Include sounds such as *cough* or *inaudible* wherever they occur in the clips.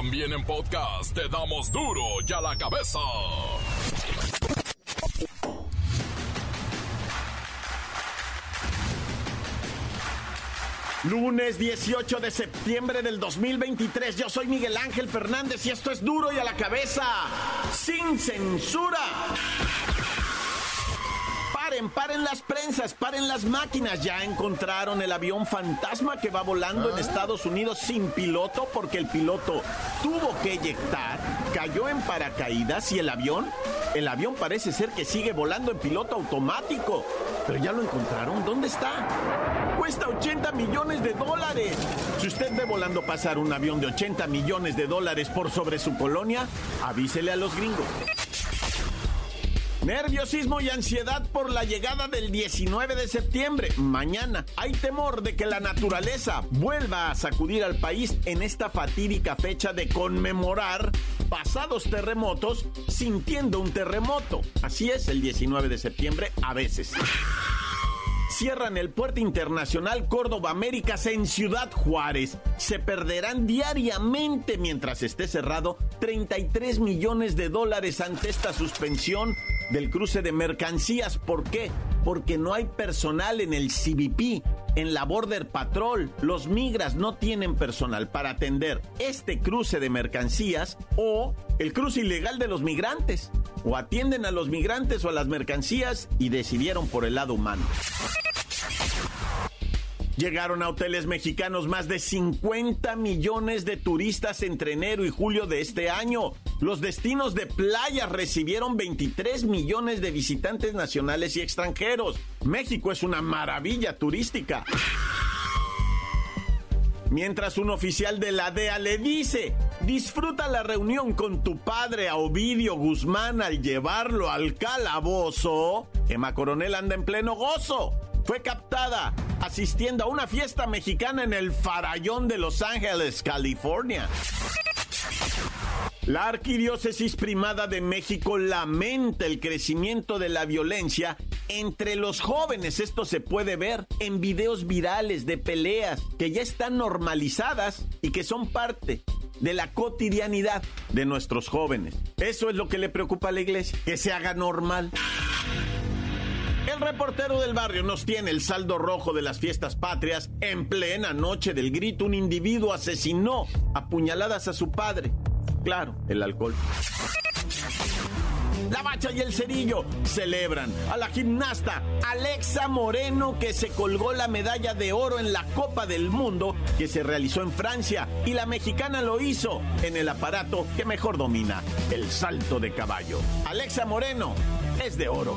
También en podcast te damos duro y a la cabeza. Lunes 18 de septiembre del 2023. Yo soy Miguel Ángel Fernández y esto es duro y a la cabeza. Sin censura. Paren, paren las prensas, paren las máquinas. Ya encontraron el avión fantasma que va volando en Estados Unidos sin piloto porque el piloto tuvo que eyectar, cayó en paracaídas y el avión, el avión parece ser que sigue volando en piloto automático. Pero ya lo encontraron, ¿dónde está? Cuesta 80 millones de dólares. Si usted ve volando pasar un avión de 80 millones de dólares por sobre su colonia, avísele a los gringos. Nerviosismo y ansiedad por la llegada del 19 de septiembre. Mañana hay temor de que la naturaleza vuelva a sacudir al país en esta fatídica fecha de conmemorar pasados terremotos sintiendo un terremoto. Así es el 19 de septiembre a veces cierran el puerto internacional Córdoba Américas en Ciudad Juárez. Se perderán diariamente mientras esté cerrado 33 millones de dólares ante esta suspensión del cruce de mercancías. ¿Por qué? Porque no hay personal en el CBP, en la Border Patrol. Los migras no tienen personal para atender este cruce de mercancías o el cruce ilegal de los migrantes. O atienden a los migrantes o a las mercancías y decidieron por el lado humano. Llegaron a hoteles mexicanos más de 50 millones de turistas entre enero y julio de este año. Los destinos de playa recibieron 23 millones de visitantes nacionales y extranjeros. México es una maravilla turística. Mientras un oficial de la DEA le dice, disfruta la reunión con tu padre a Ovidio Guzmán al llevarlo al calabozo, Emma Coronel anda en pleno gozo fue captada asistiendo a una fiesta mexicana en el Farallón de Los Ángeles, California. La Arquidiócesis Primada de México lamenta el crecimiento de la violencia entre los jóvenes. Esto se puede ver en videos virales de peleas que ya están normalizadas y que son parte de la cotidianidad de nuestros jóvenes. Eso es lo que le preocupa a la iglesia, que se haga normal. El reportero del barrio nos tiene el saldo rojo de las fiestas patrias. En plena noche del grito, un individuo asesinó a puñaladas a su padre. Claro, el alcohol. La Bacha y el Cerillo celebran a la gimnasta Alexa Moreno que se colgó la medalla de oro en la Copa del Mundo que se realizó en Francia y la mexicana lo hizo en el aparato que mejor domina, el salto de caballo. Alexa Moreno es de oro.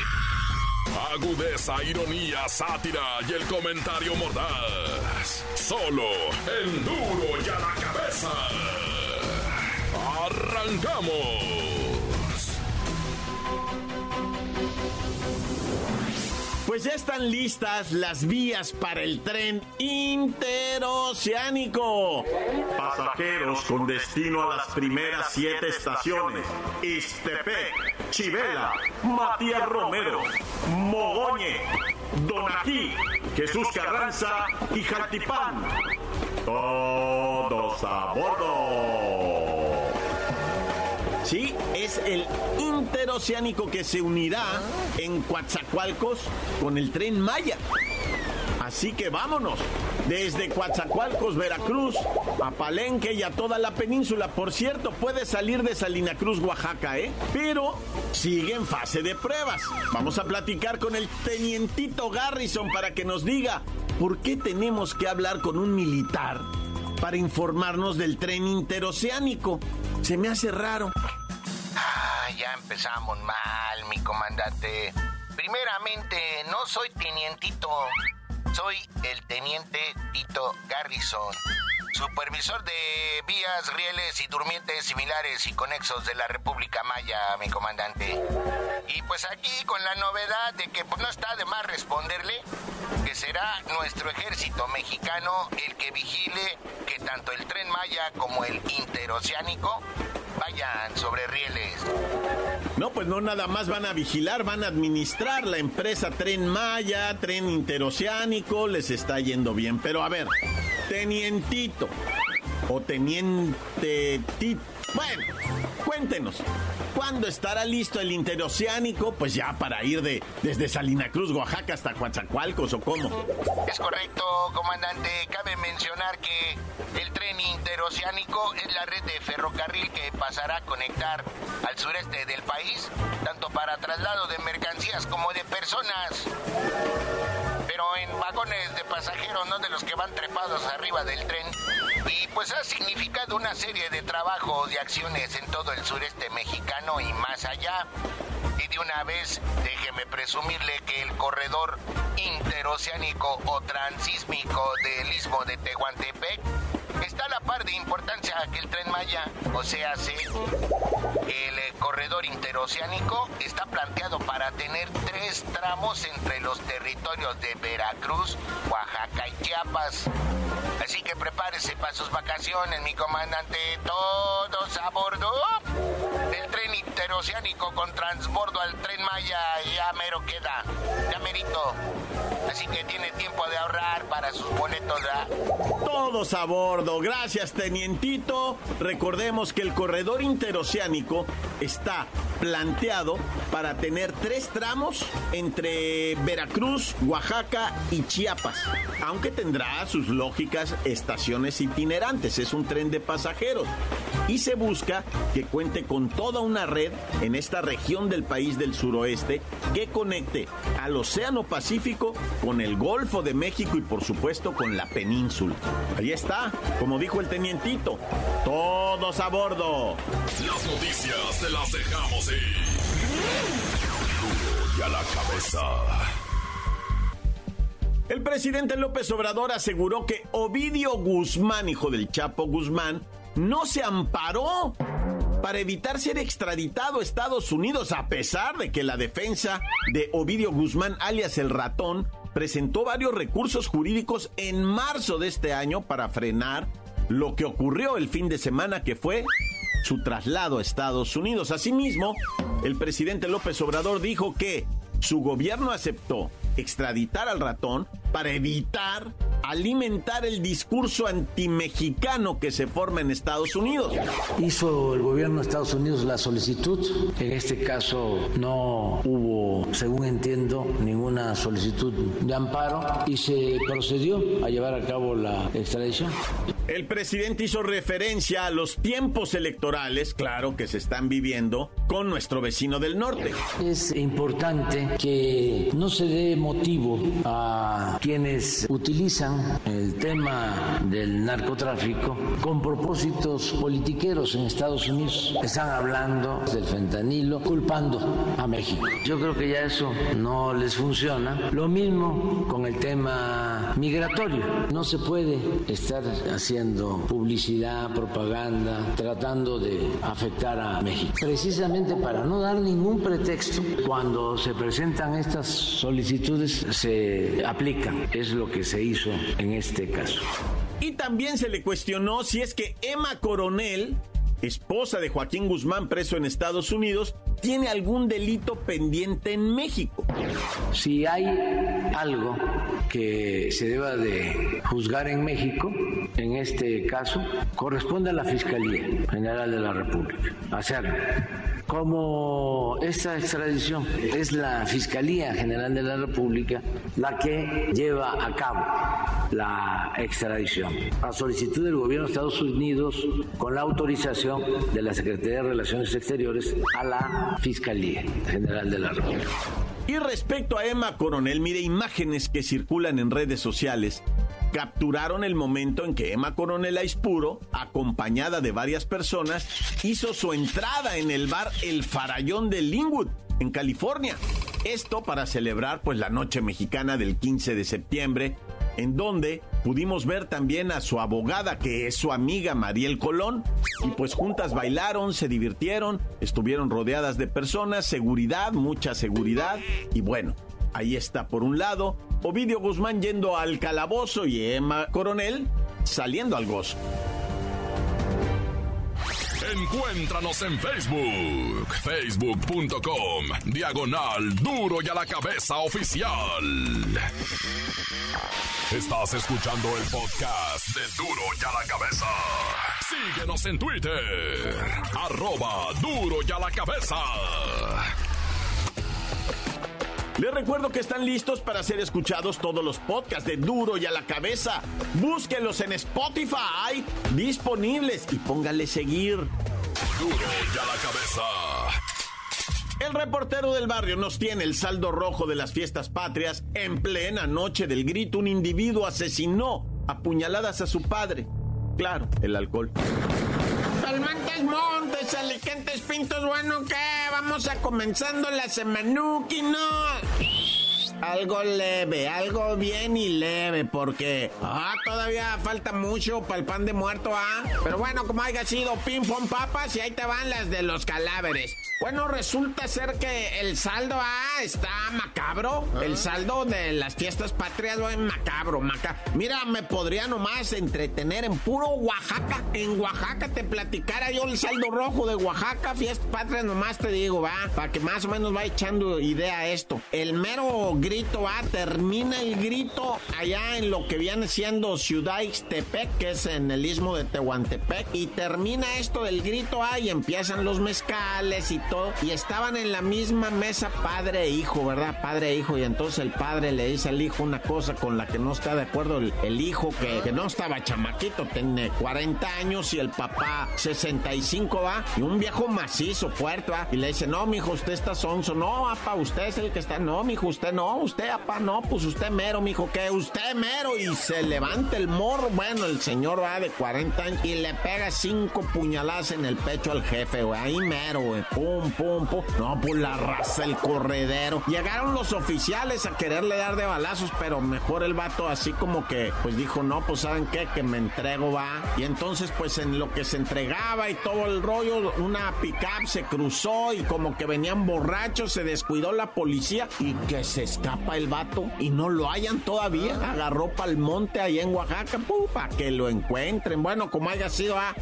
agudeza, ironía, sátira y el comentario mordaz. Solo el duro y a la cabeza. ¡Arrancamos! Pues ya están listas las vías para el tren interoceánico. Pasajeros con destino a las primeras siete estaciones. Istepec, Chivela, Matías Romero, Mogoñe, Donají, Jesús Carranza y Jaltipán. Todos a bordo. Sí, es el interoceánico que se unirá en Coatzacoalcos con el tren Maya. Así que vámonos. Desde Coatzacoalcos, Veracruz, a Palenque y a toda la península. Por cierto, puede salir de Salina Cruz, Oaxaca, ¿eh? Pero sigue en fase de pruebas. Vamos a platicar con el tenientito Garrison para que nos diga por qué tenemos que hablar con un militar para informarnos del tren interoceánico. Se me hace raro ya empezamos mal, mi comandante. Primeramente, no soy tenientito, soy el teniente Tito Garrison. supervisor de vías, rieles y durmientes similares y conexos de la República Maya, mi comandante. Y pues aquí con la novedad de que pues no está de más responderle que será nuestro ejército mexicano el que vigile que tanto el tren Maya como el interoceánico vayan sobre rieles. No, pues no nada más van a vigilar, van a administrar la empresa Tren Maya, Tren Interoceánico, les está yendo bien. Pero a ver, tenientito o teniente Tito. Bueno, cuéntenos, ¿cuándo estará listo el interoceánico? Pues ya para ir de desde Salina Cruz, Oaxaca hasta Coatzacoalcos o cómo. Es correcto, comandante. Cabe mencionar que el tren interoceánico es la red de ferrocarril que pasará a conectar al sureste del país, tanto para traslado de mercancías como de personas pero en vagones de pasajeros, no de los que van trepados arriba del tren. Y pues ha significado una serie de trabajos y acciones en todo el sureste mexicano y más allá. Y de una vez, déjeme presumirle que el corredor interoceánico o transísmico del istmo de Tehuantepec está a la par de importancia que el tren Maya, o sea, el eh, corredor interoceánico está planteado para tener tres tramos entre los territorios de Veracruz, Oaxaca y Chiapas. Así que prepárese para sus vacaciones, mi comandante. Todos a bordo del interoceánico con transbordo al tren Maya. Ya mero queda. Ya merito. Así que tiene tiempo de ahorrar para sus boletos, ¿verdad? Todos a bordo. Gracias, tenientito. Recordemos que el corredor interoceánico está planteado para tener tres tramos entre Veracruz, Oaxaca y Chiapas, aunque tendrá sus lógicas estaciones itinerantes, es un tren de pasajeros y se busca que cuente con toda una red en esta región del país del suroeste que conecte al Océano Pacífico con el Golfo de México y por supuesto con la península. Ahí está, como dijo el tenientito, todos a bordo. Las noticias te las dejamos y a la cabeza. El presidente López Obrador aseguró que Ovidio Guzmán, hijo del Chapo Guzmán, no se amparó para evitar ser extraditado a Estados Unidos, a pesar de que la defensa de Ovidio Guzmán, alias el ratón, presentó varios recursos jurídicos en marzo de este año para frenar lo que ocurrió el fin de semana, que fue su traslado a Estados Unidos. Asimismo, el presidente López Obrador dijo que su gobierno aceptó extraditar al ratón para evitar alimentar el discurso antimexicano que se forma en Estados Unidos. Hizo el gobierno de Estados Unidos la solicitud. En este caso no hubo, según entiendo, ninguna solicitud de amparo y se procedió a llevar a cabo la extradición. El presidente hizo referencia a los tiempos electorales, claro, que se están viviendo con nuestro vecino del norte. Es importante que no se dé motivo a quienes utilizan el tema del narcotráfico con propósitos politiqueros en Estados Unidos. Están hablando del fentanilo, culpando a México. Yo creo que ya eso no les funciona. Lo mismo con el tema migratorio. No se puede estar haciendo publicidad, propaganda, tratando de afectar a México. Precisamente para no dar ningún pretexto, cuando se presentan estas solicitudes se aplican. Es lo que se hizo en este caso. Y también se le cuestionó si es que Emma Coronel, esposa de Joaquín Guzmán preso en Estados Unidos, tiene algún delito pendiente en México. Si hay algo que se deba de juzgar en México, en este caso, corresponde a la Fiscalía General de la República hacerlo como esta extradición es la Fiscalía General de la República la que lleva a cabo la extradición a solicitud del gobierno de Estados Unidos con la autorización de la Secretaría de Relaciones Exteriores a la Fiscalía General de la República. Y respecto a Emma Coronel, mire imágenes que circulan en redes sociales capturaron el momento en que Emma Coronel Aispuro, acompañada de varias personas, hizo su entrada en el bar El Farallón de Linwood, en California. Esto para celebrar pues la noche mexicana del 15 de septiembre, en donde Pudimos ver también a su abogada, que es su amiga Mariel Colón, y pues juntas bailaron, se divirtieron, estuvieron rodeadas de personas, seguridad, mucha seguridad, y bueno, ahí está por un lado, Ovidio Guzmán yendo al calabozo y Emma Coronel saliendo al gozo. Encuéntranos en Facebook, facebook.com, diagonal duro y a la cabeza oficial. Estás escuchando el podcast de duro y a la cabeza. Síguenos en Twitter, arroba duro y a la cabeza. Les recuerdo que están listos para ser escuchados todos los podcasts de Duro y a la cabeza. Búsquenlos en Spotify, disponibles y póngale seguir. Duro y a la cabeza. El reportero del barrio nos tiene el saldo rojo de las fiestas patrias. En plena noche del grito, un individuo asesinó a puñaladas a su padre. Claro, el alcohol. Montes, Montes, Alicentes, Pintos, bueno, ¿qué? Vamos a comenzando la semanuki, ¿no? Algo leve, algo bien y leve, porque ah, todavía falta mucho para el pan de muerto, ¿ah? Pero bueno, como haya sido ping pong papas y ahí te van las de los cadáveres. Bueno, resulta ser que el saldo ah, está macabro. El saldo de las fiestas patrias, güey, macabro, macabro. Mira, me podría nomás entretener en puro Oaxaca. En Oaxaca te platicara yo el saldo rojo de Oaxaca, fiestas patrias, nomás te digo, va, para que más o menos va echando idea a esto. El mero grito, va, termina el grito allá en lo que viene siendo Ciudad Ixtepec, que es en el istmo de Tehuantepec, y termina esto del grito, ah, y empiezan los mezcales y y estaban en la misma mesa padre e hijo, ¿verdad? Padre e hijo. Y entonces el padre le dice al hijo una cosa con la que no está de acuerdo el, hijo que, no estaba chamaquito, tiene 40 años y el papá 65 va y un viejo macizo, fuerte va y le dice, no, mijo, usted está sonso, no, apa, usted es el que está, no, mijo, usted no, usted, apa, no, pues usted mero, mijo, que usted mero. Y se levanta el morro, bueno, el señor va de 40 años y le pega cinco puñaladas en el pecho al jefe, güey, ahí mero, güey, pum, pum, pum, No, pues la raza, el corredero. Llegaron los oficiales a quererle dar de balazos, pero mejor el vato así como que, pues dijo, no, pues saben qué, que me entrego, va. Y entonces, pues en lo que se entregaba y todo el rollo, una pickup se cruzó y como que venían borrachos, se descuidó la policía y que se escapa el vato y no lo hayan todavía. Agarró pa'l monte ahí en Oaxaca, para que lo encuentren. Bueno, como haya sido, ah.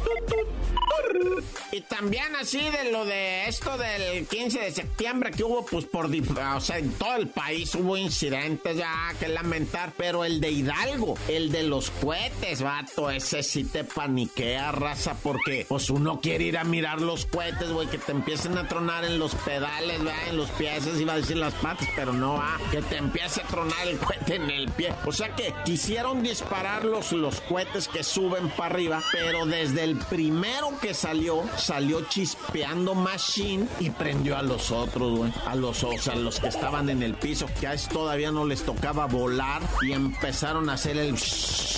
Y también así de lo de esto del 15 de septiembre que hubo, pues por, o sea, en todo el país hubo incidentes ya que lamentar, pero el de Hidalgo, el de los cohetes, vato, ese sí te paniquea, raza, porque pues uno quiere ir a mirar los cohetes, güey, que te empiecen a tronar en los pedales, ¿verdad? en los pies, iba a decir las patas, pero no, ah, que te empiece a tronar el cohete en el pie. O sea que quisieron disparar los, los cohetes que suben para arriba, pero desde el primero que salió, salió chispeando Machine y prendió a los otros, güey. A los, o sea, los que estaban en el piso, que a eso todavía no les tocaba volar y empezaron a hacer el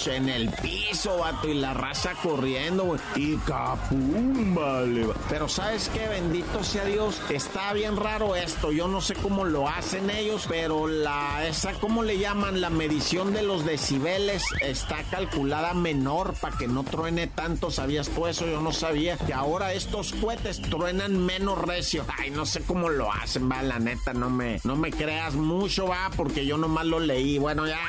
en el piso, vato, y la raza corriendo, güey. Y capum, vale. Pero ¿sabes qué? Bendito sea Dios. Está bien raro esto. Yo no sé cómo lo hacen ellos, pero la, esa, ¿cómo le llaman? La medición de los decibeles está calculada menor para que no truene tanto. ¿Sabías tú eso? Yo no sabía que ahora estos cohetes truenan menos Ay, no sé cómo lo hacen, va, la neta, no me, no me creas mucho, va, porque yo nomás lo leí. Bueno, ya.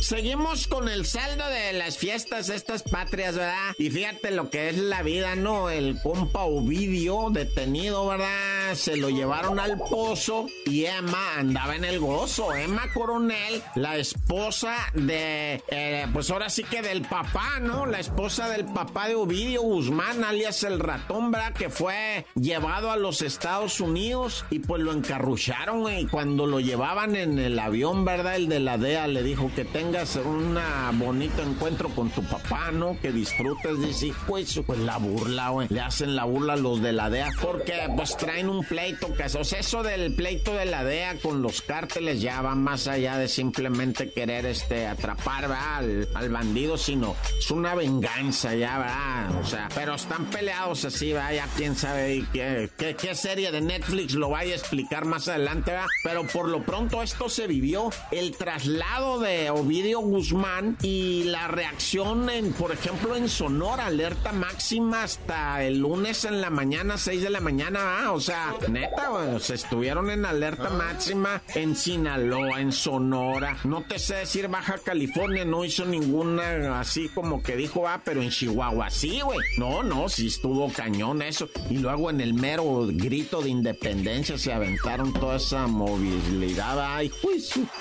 Seguimos con el saldo de las fiestas estas patrias, ¿verdad? Y fíjate lo que es la vida, ¿no? El compa Ovidio detenido, ¿verdad? Se lo llevaron al pozo y Emma andaba en el gozo. Emma Coronel, la esposa de, eh, pues ahora sí que del papá, ¿no? La esposa del papá de Ovidio Guzmán, alias el ratón, ¿verdad? Que fue llevado a los Estados Unidos y pues lo encarrucharon, y cuando lo llevaban en el avión, ¿verdad? El de la DEA le dijo que tenga tengas un bonito encuentro con tu papá, ¿no? Que disfrutes, dice, pues, pues la burla, güey. Le hacen la burla a los de la DEA porque pues traen un pleito, que o sea, eso del pleito de la DEA con los cárteles ya va más allá de simplemente querer este atrapar al, al, bandido, sino es una venganza ya, ¿verdad? O sea, pero están peleados así, ¿verdad? Ya quién sabe qué, qué, serie de Netflix lo vaya a explicar más adelante, ¿verdad? Pero por lo pronto esto se vivió. El traslado de Ovidio Guzmán y la reacción en, por ejemplo, en Sonora, alerta máxima hasta el lunes en la mañana, 6 de la mañana, o sea, neta, se estuvieron en alerta ah. máxima en Sinaloa, en Sonora, no te sé decir Baja California, no hizo ninguna así como que dijo, ah, pero en Chihuahua sí, güey. No, no, sí estuvo cañón eso. Y luego en el mero grito de independencia se aventaron toda esa movilidad, ay,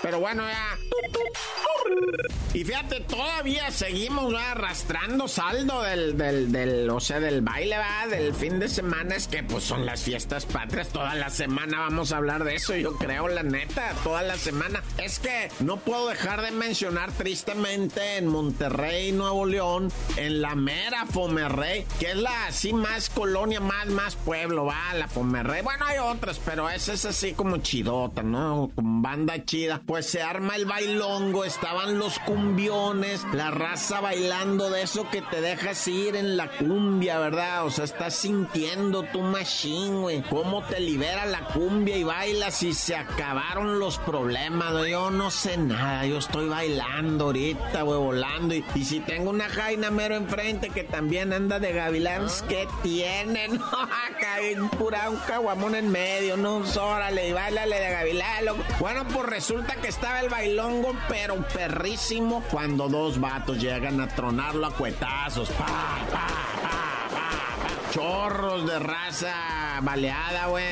pero bueno, ya. Y fíjate, todavía seguimos arrastrando saldo del, del, o sea, del baile, va, del fin de semana. Es que pues son las fiestas patrias. Toda la semana vamos a hablar de eso, yo creo, la neta, toda la semana. Es que no puedo dejar de mencionar tristemente en Monterrey, Nuevo León, en la mera Fomerrey, que es la así más colonia, más, más pueblo, va, la Fomerrey. Bueno, hay otras, pero esa es así como chidota, ¿no? Con banda chida. Pues se arma el bailongo, estaban los cumbiones, la raza bailando de eso que te dejas ir en la cumbia, ¿verdad? O sea, estás sintiendo tu machine, güey. Cómo te libera la cumbia y bailas y se acabaron los problemas, Yo no sé nada, yo estoy bailando ahorita, güey, volando. Y, si tengo una jaina mero enfrente que también anda de gavilanes, ¿qué tienen? *laughs* Acá pura un caguamón en medio, no, órale, y bailale de gavilán. Bueno, pues resulta que estaba el bailongo, pero perrísimo, cuando dos vatos llegan a tronarlo a cuetazos. Pa, pa, Chorros de raza baleada, güey.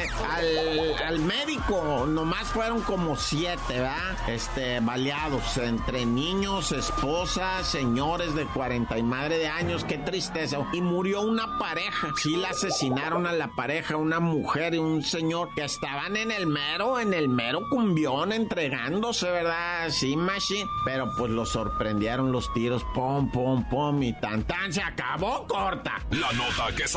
Al, médico, nomás fueron como siete, ¿verdad? Este, baleados entre niños, esposas, señores de 40 y madre de años, qué tristeza. Y murió una pareja. Sí, la asesinaron a la pareja, una mujer y un señor que estaban en el mero, en el mero cumbión entregándose, ¿verdad? Sí, machine. Pero pues lo sorprendieron los tiros, pom, pom, pom, y tan, tan, se acabó corta. La nota que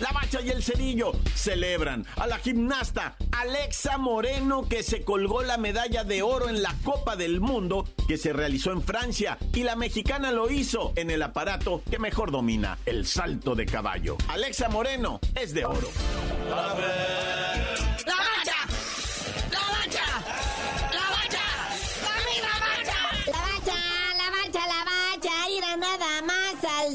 La Bacha y el Cerillo celebran a la gimnasta Alexa Moreno que se colgó la medalla de oro en la Copa del Mundo que se realizó en Francia y la mexicana lo hizo en el aparato que mejor domina, el salto de caballo. Alexa Moreno es de oro.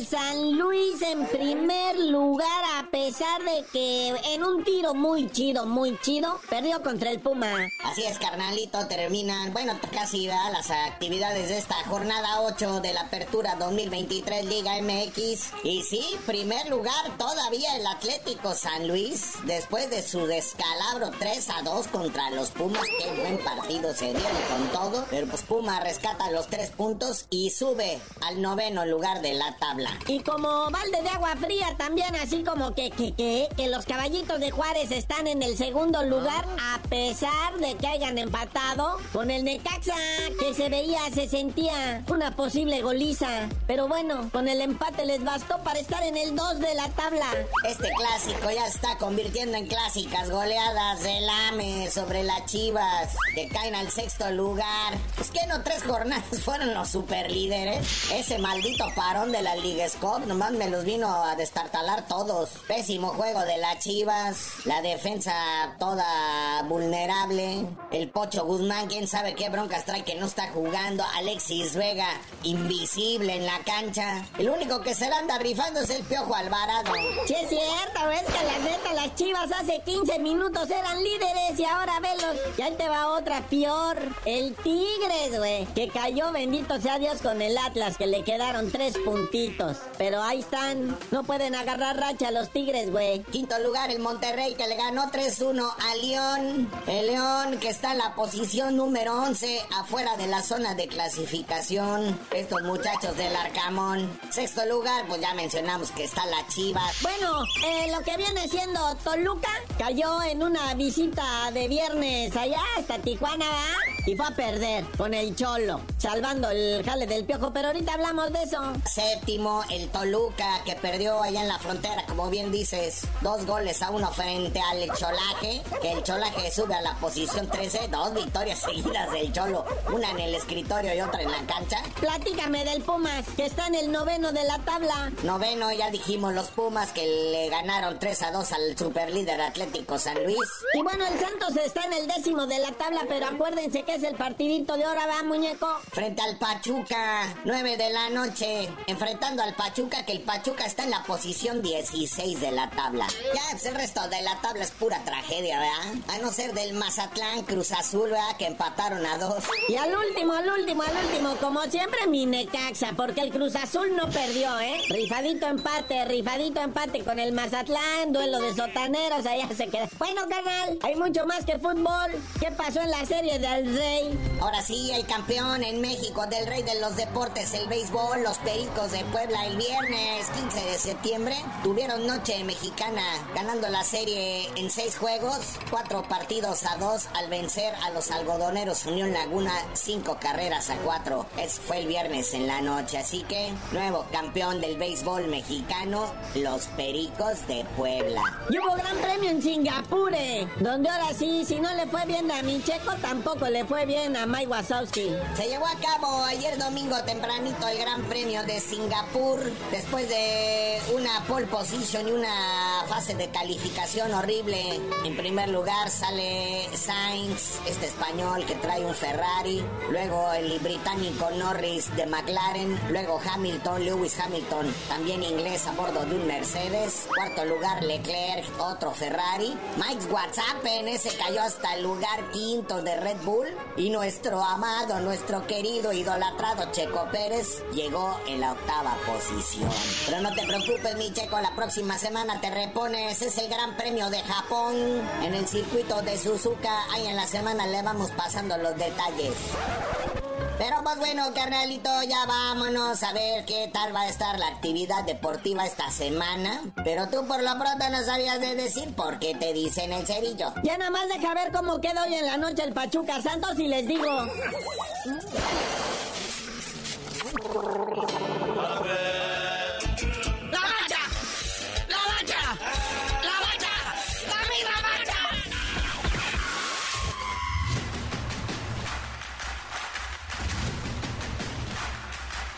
San Luis en primer lugar a pesar de que en un tiro muy chido, muy chido, perdió contra el Puma. Así es, carnalito, terminan, bueno, casi las actividades de esta jornada 8 de la Apertura 2023 Liga MX. Y sí, primer lugar todavía el Atlético San Luis, después de su descalabro 3 a 2 contra los Pumas. Qué buen partido se dieron con todo. Pero pues Puma rescata los tres puntos y sube al noveno lugar de la tabla. Y como balde de agua fría también, así como que, que, que, que los caballitos de Juárez están en el segundo lugar, a pesar de que hayan empatado con el Necaxa, que se veía, se sentía una posible goliza. Pero bueno, con el empate les bastó para estar en el 2 de la tabla. Este clásico ya está convirtiendo en clásicas goleadas del AME sobre las Chivas, que caen al sexto lugar. Es que no tres jornadas *laughs* fueron los superlíderes. Ese maldito parón de la Liga Scott nomás me los vino a destartalar todos. Pésimo juego de las Chivas, la defensa toda vulnerable, el Pocho Guzmán, quién sabe qué broncas trae que no está jugando, Alexis Vega, invisible en la cancha. El único que se la anda rifando es el Piojo Alvarado. Sí es cierto, ves que la neta las Chivas hace 15 minutos eran líderes y ahora velos. Ya te va otra peor. El Tigres, güey, que cayó bendito sea Dios con el Atlas, que le quedaron tres puntitos. Pero ahí están. No pueden agarrar racha los Tigres, güey. Quinto lugar el Monterrey que le ganó 3-1 a León. El León que está en la posición número 11 afuera de la zona de clasificación. Estos muchachos del Arcamón. Sexto lugar, pues ya mencionamos que está la Chivas. Bueno, eh, lo que viene siendo Toluca cayó en una visita de viernes allá hasta Tijuana, ¿verdad? y fue a perder con el Cholo, salvando el jale del piojo, pero ahorita hablamos de eso. Séptimo, el Toluca, que perdió allá en la frontera, como bien dices, dos goles a uno frente al Cholaje, que el Cholaje sube a la posición 13, dos victorias *laughs* seguidas del Cholo, una en el escritorio y otra en la cancha. Platícame del Pumas, que está en el noveno de la tabla. Noveno, ya dijimos los Pumas que le ganaron 3 a 2 al superlíder Atlético San Luis. Y bueno, el Santos está en el décimo de la tabla, pero acuérdense que es el partidito de hora, va, muñeco. Frente al Pachuca, 9 de la noche, enfrentando al Pachuca, que el Pachuca está en la posición 16 de la tabla. Ya, pues, el resto de la tabla es pura tragedia, ¿verdad? A no ser del Mazatlán, Cruz Azul, ¿verdad? Que empataron a dos. Y al último, al último, al último, como siempre, mi Necaxa, porque el Cruz Azul no perdió, ¿eh? Rifadito empate, rifadito empate con el Mazatlán, duelo de sotaneros, allá se queda. Bueno, canal, hay mucho más que fútbol. ¿Qué pasó en la serie del Rey? Ahora sí, el campeón en México del Rey de los Deportes, el béisbol, los Pericos de Puebla, el viernes 15 de septiembre, tuvieron noche mexicana, ganando la serie en seis juegos, cuatro partidos a dos, al vencer a los algodoneros Unión Laguna, cinco carreras a cuatro. Ese fue el viernes en la noche, así que nuevo campeón del béisbol mexicano, los Pericos de Puebla. Y hubo gran premio en Singapur, donde ahora sí, si no le fue bien a mi checo, tampoco le fue bien a Mike Wazowski. Se llevó a cabo ayer domingo tempranito el Gran Premio de Singapur, después de una pole position y una fase de calificación horrible. En primer lugar sale Sainz, este español que trae un Ferrari, luego el británico Norris de McLaren, luego Hamilton, Lewis Hamilton, también inglés a bordo de un Mercedes, cuarto lugar Leclerc, otro Ferrari, Mike WhatsApp en ese cayó hasta el lugar quinto de Red Bull. Y nuestro amado, nuestro querido idolatrado Checo Pérez llegó en la octava posición. Pero no te preocupes mi Checo, la próxima semana te repones, es el Gran Premio de Japón en el circuito de Suzuka, ahí en la semana le vamos pasando los detalles. Pero pues bueno, carnalito, ya vámonos a ver qué tal va a estar la actividad deportiva esta semana. Pero tú por lo pronto no sabías de decir por qué te dicen el cerillo. Ya nada más deja ver cómo queda hoy en la noche el Pachuca Santos y les digo. *laughs*